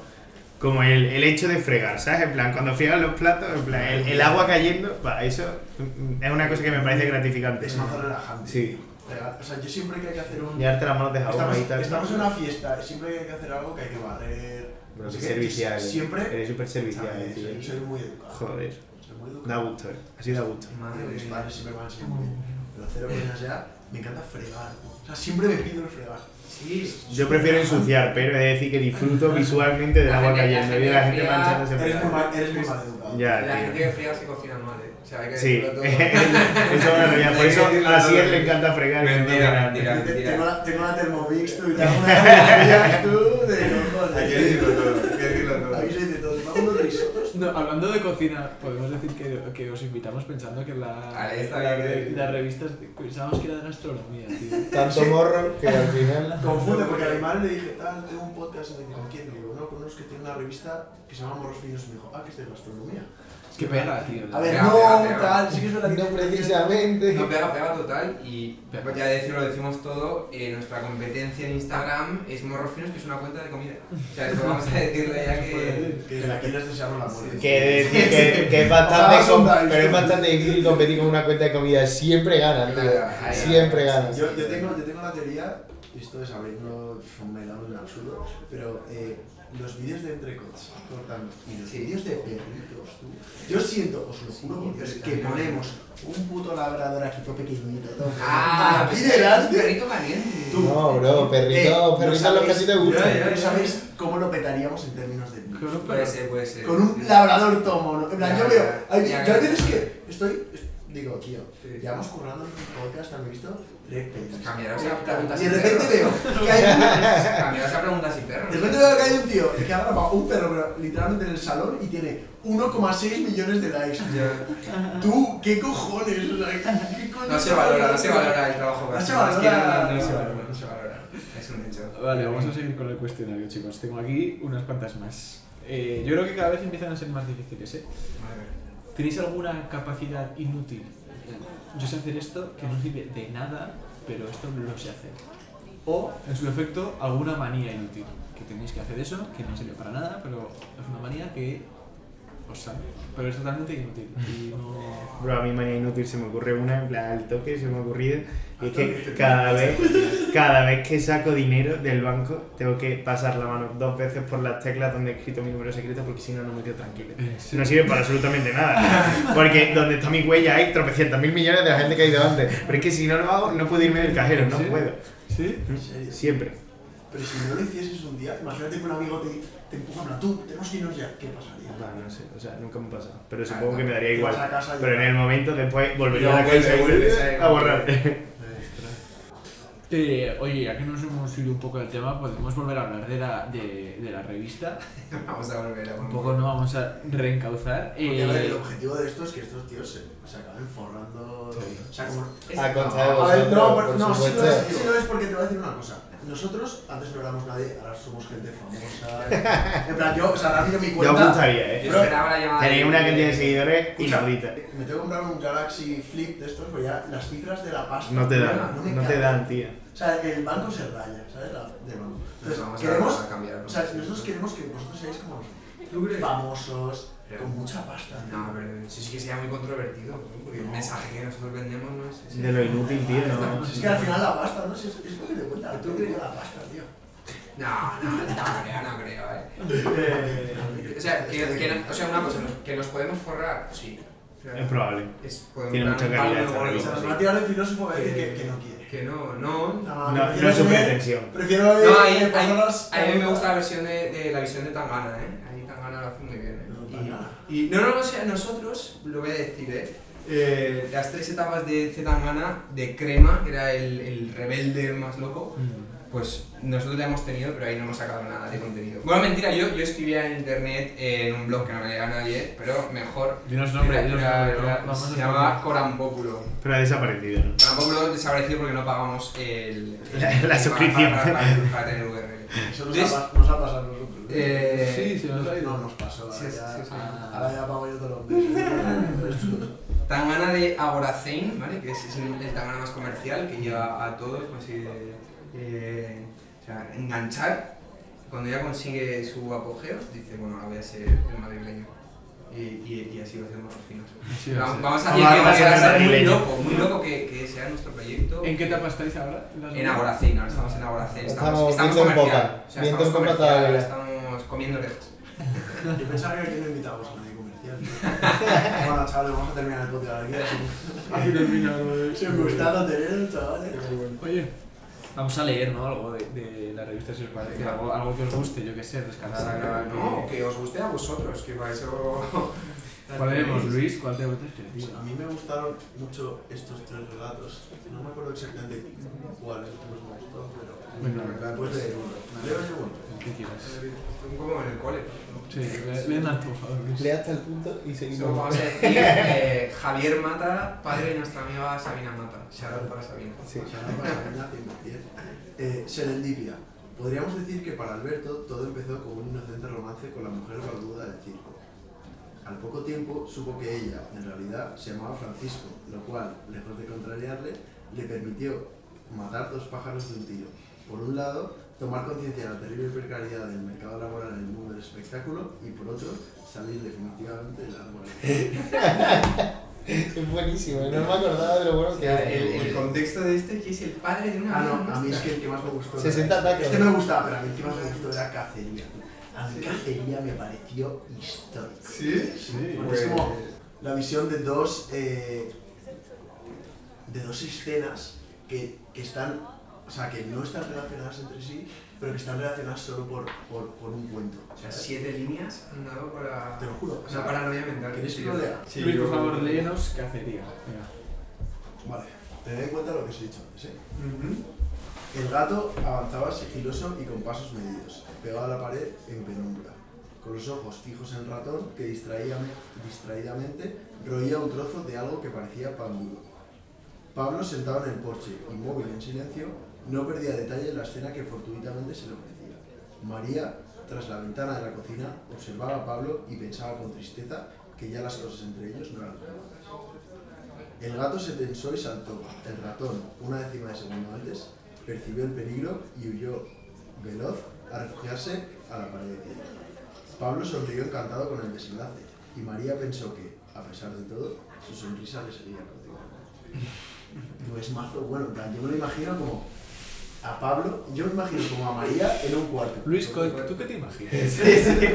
como el, el hecho de fregar, ¿sabes? En plan, cuando friegas los platos, en plan, el, el agua cayendo, va, eso mm, es una cosa que me parece gratificante. Es más relajante. Sí, Regal- O sea, yo siempre que hay que hacer un. llevarte las manos de jabón Estamos, ahí y tal. estamos en una fiesta, siempre que hay que hacer algo que hay que barrer. Bro, no sé servicial. Siempre. Eres súper servicial, ¿sabes? tío. Soy, soy muy educado. Joder, Soy muy educado. da gusto, eh. Así da gusto. Tío, Mis padres siempre me han enseñado muy bien. Pero cero cosas ya, me encanta fregar. O sea, siempre me pido el fregar. Sí. Yo prefiero ensuciar, pero he de decir que disfruto visualmente del La agua cayendo y de la gente manchándose. Eres muy, mal, eres muy mal educado. Ya, La gente que fría se cocina mal, eh. O sea, hay que Sí, todo. eso es una realidad. Por eso a todo. le encanta fregar. Mentira, mentira. Te- Tengo la, tengo la Thermomix, tú, y Thermomix, tú, de locos. Hay que decirlo todo. No, hablando de cocina, podemos decir que, que os invitamos pensando que la, está la, bien. revistas pensábamos que era de gastronomía, tío. Tanto morro que al final. Confunde, porque a mi madre le dije, tal, tengo un podcast, y me dijo, ¿con quién? Digo, no, con unos que tiene una revista que se llama Morros Finos. Y me dijo, ah, que es de gastronomía. Qué pega, tío. A ver, Pega, no, pega, pega. tal, sí que es verdad que No precisamente. No pega, pega total y Pega. pues ya decirlo, lo decimos todo, eh, nuestra competencia en Instagram es Morros Finos, que es una cuenta de comida. O sea, esto vamos a decirlo ya que... Que de la que les deseamos la muerte. Que que, que es bastante com- pero es bastante difícil competir con una cuenta de comida. Siempre ganan, tío. Siempre ganan. Yo, yo, tengo, yo tengo la teoría, esto es abriendo un melón absurdo, pero eh, los vídeos de entrecots cortando y los Sí. vídeos de perritos, tú. Yo siento, os lo juro por Dios, que ponemos un puto labrador aquí todo pequeñito, todo Ah, un delante. perrito caliente. Tú, No, bro, perrito, eh, no perrito es lo que a ti te gusta. No sabéis cómo lo petaríamos en términos de Con un Puede ser, puede ser. Con un labrador tomo, ¿no? En plan, Ya, yo veo, ya, hay, ya, yo veces que estoy, es- digo, tío, Sí. llevamos currando en un podcast, ¿han visto? Preguntas Y de repente veo que hay un perros. De repente veo que hay un tío que ha grabado un perro pero literalmente en el salón y tiene 1,6 millones de likes. Tú, ¿qué cojones? O sea, ¿qué coño No se valora, no se valora el trabajo que No se hacemos, es que valora. No, no se valora, no se valora. Es un hecho. Vale, vamos a seguir con el cuestionario, chicos. Tengo aquí unas cuantas más. Eh, yo creo que cada vez empiezan a ser más difíciles, ¿eh? ¿Tenéis alguna capacidad inútil? Yo sé hacer esto que no sirve de nada, pero esto lo sé hacer. O, en su efecto, alguna manía inútil. Que tenéis que hacer eso, que no sirve para nada, pero es una manía que os sale. Pero es totalmente inútil. Y no... Bro, a mí manía inútil se me ocurre una, en plan al toque se me ha ocurrido. Y es que cada vez, cada vez que saco dinero del banco tengo que pasar la mano dos veces por las teclas donde he escrito mi número secreto porque si no, no me quedo tranquilo. No sirve para absolutamente nada. Porque donde está mi huella hay tropecientos mil millones de la gente que hay delante. Pero es que si no lo hago, no puedo irme del cajero, no ¿Sí? puedo. ¿Sí? Siempre. Pero si no lo hicieses un día, imagínate que un amigo te, te empuja, en plan, tú, tenemos que irnos ya. ¿Qué pasaría? Va, no sé, o sea, nunca me ha pasado. Pero Ah, supongo no. que me daría igual. casa Pero en el momento después volvería No, a la casa y ¿sabes? a borrar. Eh, oye, ya que nos hemos ido un poco del tema, podemos volver a hablar de la, de, de la revista. Vamos a volver a Un poco no vamos a reencauzar. Porque a ver, Eh, el objetivo de esto es que estos tíos se, se acaben forrando. Sí. O sea, como. A vosotros, no, no, lo, es, sí lo es porque te voy a decir una cosa. Nosotros antes no éramos nadie, ahora somos gente famosa. En plan, yo, o sea, rápido mi Yo cuenta. apuntaría, ¿eh? Yo esperaba la llamada. De- una cantidad de seguidores inaudita. Me tengo que comprar un Galaxy Flip de estos, pero ya las cifras de la pasta. No te dan, no te dan, tío. O sea, el banco se raya, ¿sabes? La, de banco. Pues Entonces, vamos queremos, a cambiar. o sea, nosotros queremos que vosotros seáis como ¿Tú crees? famosos, Pero- con mucha pasta. No, pero sí, sí que sería muy controvertido, ¿no? porque el mensaje que nosotros vendemos no es ese. De lo inútil, tío, no. Es que al final la pasta, ¿no? Si es, es lo que te cuenta, ¿Tú crees? la pasta, tío. No, no, no creo, no creo, eh. O sea, que, que no- o sea, una cosa, que nos podemos forrar, sí. Es probable. es, Tiene mucha calidad palo de esta gol, O revista, sea, sí. nos va a tirar el filósofo a decir que, que no quiere. Que no, no. No, prefiero no es su pretensión. Prefiero No, eh, ahí, ahí- a mí me gusta la versión de, de la visión de Tangana, ¿eh? Ahí Tangana lo hace muy bien, ¿eh? No, Y- Tangana. Y, no, no, no, o sea, nosotros, lo voy a decir, ¿eh? Eh, las tres etapas de Zetangana, de Crema, que era el, el rebelde más loco, pues nosotros la hemos tenido, pero ahí no hemos sacado nada de contenido. Bueno, mentira, yo, yo escribía en internet eh, en un blog que no me leía nadie, pero mejor. Dinos nombre, dinos nombre, a se llamaba Corampopulo. Pero ha desaparecido, ¿no? Corampopulo desapareció porque no pagamos el, La- la para- suscripción. Para, para- para tener URL. Eso nos, Entonces, ha, nos ha pasado a nosotros. ¿no? eh, Sí, sí, nos ha ido. No nos pasó, ahora Sí, sí, ya, sí, sí. ahora ya pago yo todos los meses. Tangana de Agoracein, ¿vale? que es, es el, el Tangana más comercial que lleva a todos, consigue eh, o sea, enganchar. Cuando ya consigue su apogeo, dice, bueno, ahora voy a ser el madrileño. Y, y, y así va a ser más finos. Sí, va a vamos, a decir que va a pasar ser al muy loco, muy loco que, que sea nuestro proyecto. ¿En qué etapa estáis ahora? ¿Las En dos? Agoracein, ahora estamos en Agoracein. Estamos estamos comercial. O sea, estamos comercial. Estamos comiendo orejas. Yo pensaba que aquí no invitábamos a nadie comercial. bueno, chavales, vamos a terminar el podcast aquí. Aquí terminamos. Si os gustado tener, chavales. Oye, vamos a leer, ¿no? Algo de, de la revista si os parece. Algo, algo que os guste, yo qué sé, rescatar a No, que os guste a vosotros, que para eso. ¿Cuál leemos, Luis? ¿Cuál te gusta? Pues a mí me gustaron mucho estos tres relatos. No me acuerdo exactamente cuáles tres me gustó, Venga, Después de. Leo yo uno. ¿Qué quieras? Un poco en el cole. Sí, le- leen alto, por favor, Luis. Lee hasta el punto y So, seguimos. vamos a decir eh, Javier Mata, padre de nuestra amiga Sabina Mata. Shout para Sabina. Sí. O sea, no pasa nada, 100%. Eh, Serendipia. Podríamos decir que para Alberto todo empezó como un inocente romance con la mujer barbuda del circo. Al poco tiempo supo que ella, en realidad, se llamaba Francisco, lo cual, lejos de contrariarle, le permitió matar dos pájaros de un tiro. Por un lado, tomar conciencia de la terrible precariedad del mercado laboral en el mundo del espectáculo y por otro, salir definitivamente del árbol. Es buenísimo, no me acordaba de lo bueno O que sea, es. el, el contexto de este que es el padre de una Ah, no, a mí es que el que más me gustó. 60 tacos. Este me gustaba, pero a mí el que más me gustó era Cacería. A mí Cacería me pareció histórico. ¿Sí? Sí, porque Pues- es como la visión de dos, eh, de dos escenas que, que están, o sea, que no están relacionadas entre sí, pero que están relacionadas solo por, por, por un cuento. O sea, siete líneas han dado para. Te lo juro. O sea, paranoia mental. ¿Queréis que lo lea? Sí, Luis, por favor, léenos cacería. Venga. Vale, tened en cuenta lo que os he dicho antes, ¿eh? Ujú. El gato avanzaba sigiloso y con pasos medidos, pegado a la pared en penumbra, con los ojos fijos en el ratón que distraíame- distraídamente roía un trozo de algo que parecía pan duro. Pablo, sentado en el porche, inmóvil en silencio, no perdía detalle en la escena que fortuitamente se le ofrecía. María, tras la ventana de la cocina, observaba a Pablo y pensaba con tristeza que ya las cosas entre ellos no eran nuevas. El gato se tensó y saltó. El ratón, una décima de segundo antes, percibió el peligro y huyó veloz a refugiarse a la pared de piedra. Pablo sonrió encantado con el desenlace y María pensó que, a pesar de todo, su sonrisa le seguía cautivando. No mazo bueno, yo me lo imagino como a Pablo, yo me imagino como a María en un cuarto. Luis, ¿tú tú qué te imaginas? Sí, sí.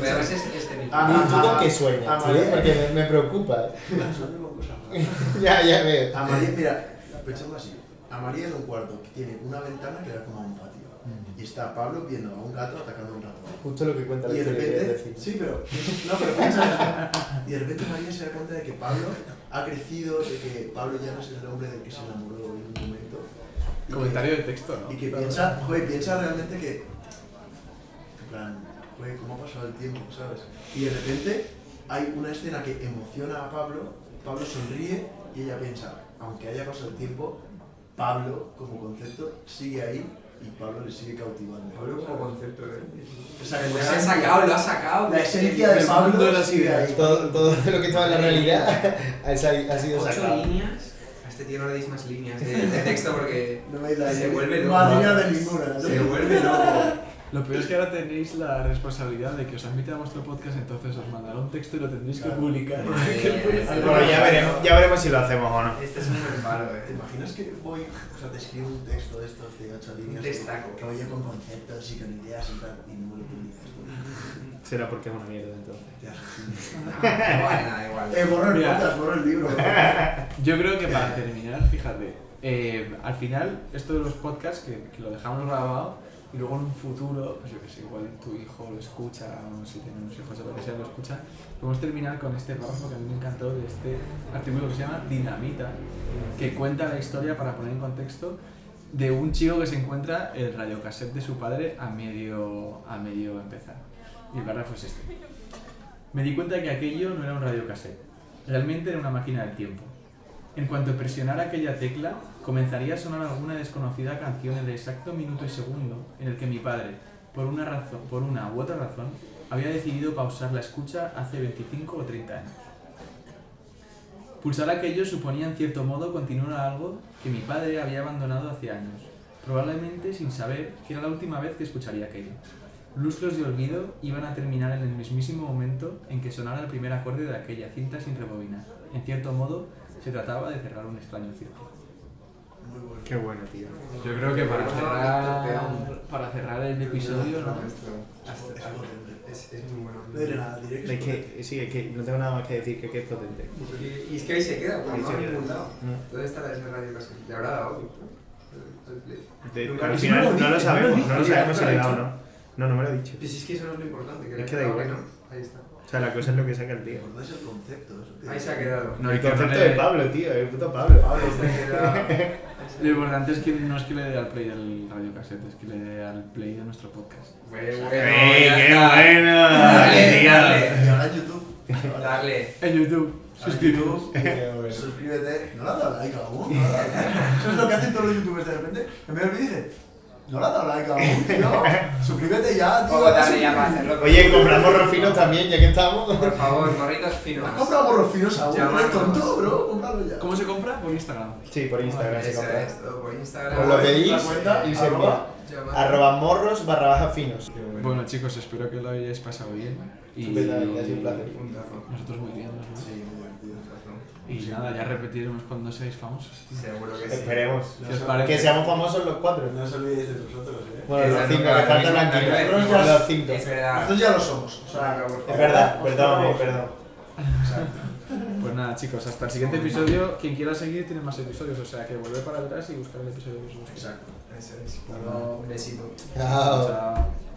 Pero además es mismo. Ah, ¿Y tú con qué sueñas, tío? María. Porque me, me preocupa. Sueño con cosas raras. ya, ya veo. A María, mira, pensando así, a María en un cuarto que tiene una ventana que da como a un patio. Y está Pablo viendo a un gato atacando a un ratón. Justo lo que cuenta la Y de repente, decir. sí, pero, no, pero piensa. Y de repente María se da cuenta de que Pablo ha crecido, de que Pablo ya no es el hombre del que se enamoró en un momento. Que- Comentario de texto, ¿no? Y que piensa, joder, piensa realmente que, en plan, joder, ¿cómo ha pasado el tiempo, sabes? Y de repente hay una escena que emociona a Pablo, Pablo sonríe y ella piensa, aunque haya pasado el tiempo, Pablo, como concepto, sigue ahí y Pablo le sigue cautivando. Pablo como concepto, ¿eh? O sea, Lo como ha sacado, lo ha sacado. La esencia de Pablo sigue ahí. Todo, todo lo que estaba en la realidad ha, sido Ocho sacado. líneas. Este tío no le deis más líneas de, de texto porque No me da se vuelve loco. Más línea de ninguna. Se vuelve loco. Lo peor es que ahora tenéis la responsabilidad de que os han invitado a vuestro podcast, entonces os mandará un texto y lo tendréis que publicar. Bueno, ya veremos, ya veremos si lo hacemos o no. Este es un buen palo, ¿Te eh. imaginas que voy, o sea, te escribo un texto de estos de 8 líneas? destaco. Que vaya con conceptos y con ideas y tal, y no me lo publicas. Será porque es una mierda entonces. Ya, igual, da igual. Eh, borro el Mira. podcast, borro el libro. Yo creo que para terminar, fíjate, eh, al final, esto de los podcasts, que, que lo dejamos grabado y luego en un futuro, pues yo que sé, igual tu hijo lo escucha, o si tenemos hijos o lo que sea, lo escucha, podemos terminar con este párrafo que a mí me encantó de este artículo que se llama Dinamita, que cuenta la historia, para poner en contexto, de un chico que se encuentra el radiocassette de su padre a medio, a medio empezar. Y el párrafo es este. Me di cuenta que aquello no era un radiocassette, realmente era una máquina del tiempo. En cuanto presionara aquella tecla, comenzaría a sonar alguna desconocida canción en el exacto minuto y segundo en el que mi padre, por una, razón, por una u otra razón, había decidido pausar la escucha hace 25 o 30 años. Pulsar aquello suponía en cierto modo continuar algo que mi padre había abandonado hace años, probablemente sin saber que era la última vez que escucharía aquello. Lustros de olvido iban a terminar en el mismísimo momento en que sonara el primer acorde de aquella cinta sin rebobinar. En cierto modo, se trataba de cerrar un extraño círculo. Muy bueno. Qué bueno, tío. Yo creo que para cerrar, para cerrar el episodio, ¿no? Es. Es, es muy bueno. No diré nada, diré que Es que, sí, es que no tengo nada más que decir que, que es potente. Y, y es que ahí se queda, porque no se queda. preguntado. ¿Dónde estará ese radio casi? ¿Le habrá dado? De- al final no no lo sabemos, no lo sabemos si no lo le ha da o dicho. no. No, no me lo ha dicho. Pues es que eso no es lo importante, que Es que da igual. que no. Ahí está. O sea, la cosa es lo que saca el tío. ¿Recordáis el concepto? Eso, tío? Ahí se ha quedado. No, el no concepto le- de Pablo, tío, el puto Pablo. Pablo, Ahí se ha quedado. Lo importante es que no es que le dé al play del radiocassette, es que le dé al play de nuestro podcast. Bueno, bueno, ¡Ey, ya qué está. bueno! Dale, tío! dale. Y ahora en YouTube. Dale. En YouTube, suscribiros. Suscríbete. No le has dado like like. Eso es lo que hacen todos los youtubers de repente. En vez de dice, no le has dado like aún, tío. Suscríbete ya, tío. Dale ya para hacerlo. Oye, compramos rofinos también, ya que estamos. Por favor, morritos finos. ¿Has comprado morros finos aún? Ya, No eres tonto, bro. Cómpralo ya. ¿Cómo se compra? Por Instagram. Sí, por Instagram se compra. es, todo por Instagram. Os lo pedís La cuenta, y se arroba. Arroba morros barra baja finos. Bueno chicos, espero que lo hayáis pasado bien. Y placer. Puntazo. nosotros muy bien, ¿no? Sí, Y nada, ya repetiremos cuando seáis famosos. tío. Seguro que sí. Esperemos. ¿Qué os parece? Que seamos famosos los cuatro. No os olvidéis de nosotros, eh. Bueno, los cinco, la faltan aquí. Los cinco. Es verdad. Nosotros ya lo somos. O sea, Es verdad, perdón, perdón. Pues nada chicos, hasta el siguiente episodio. Quien quiera seguir tiene más episodios, o sea que volver para atrás y buscar el episodio que os guste. Exacto. Eso es. Un besito. Chao. Chao.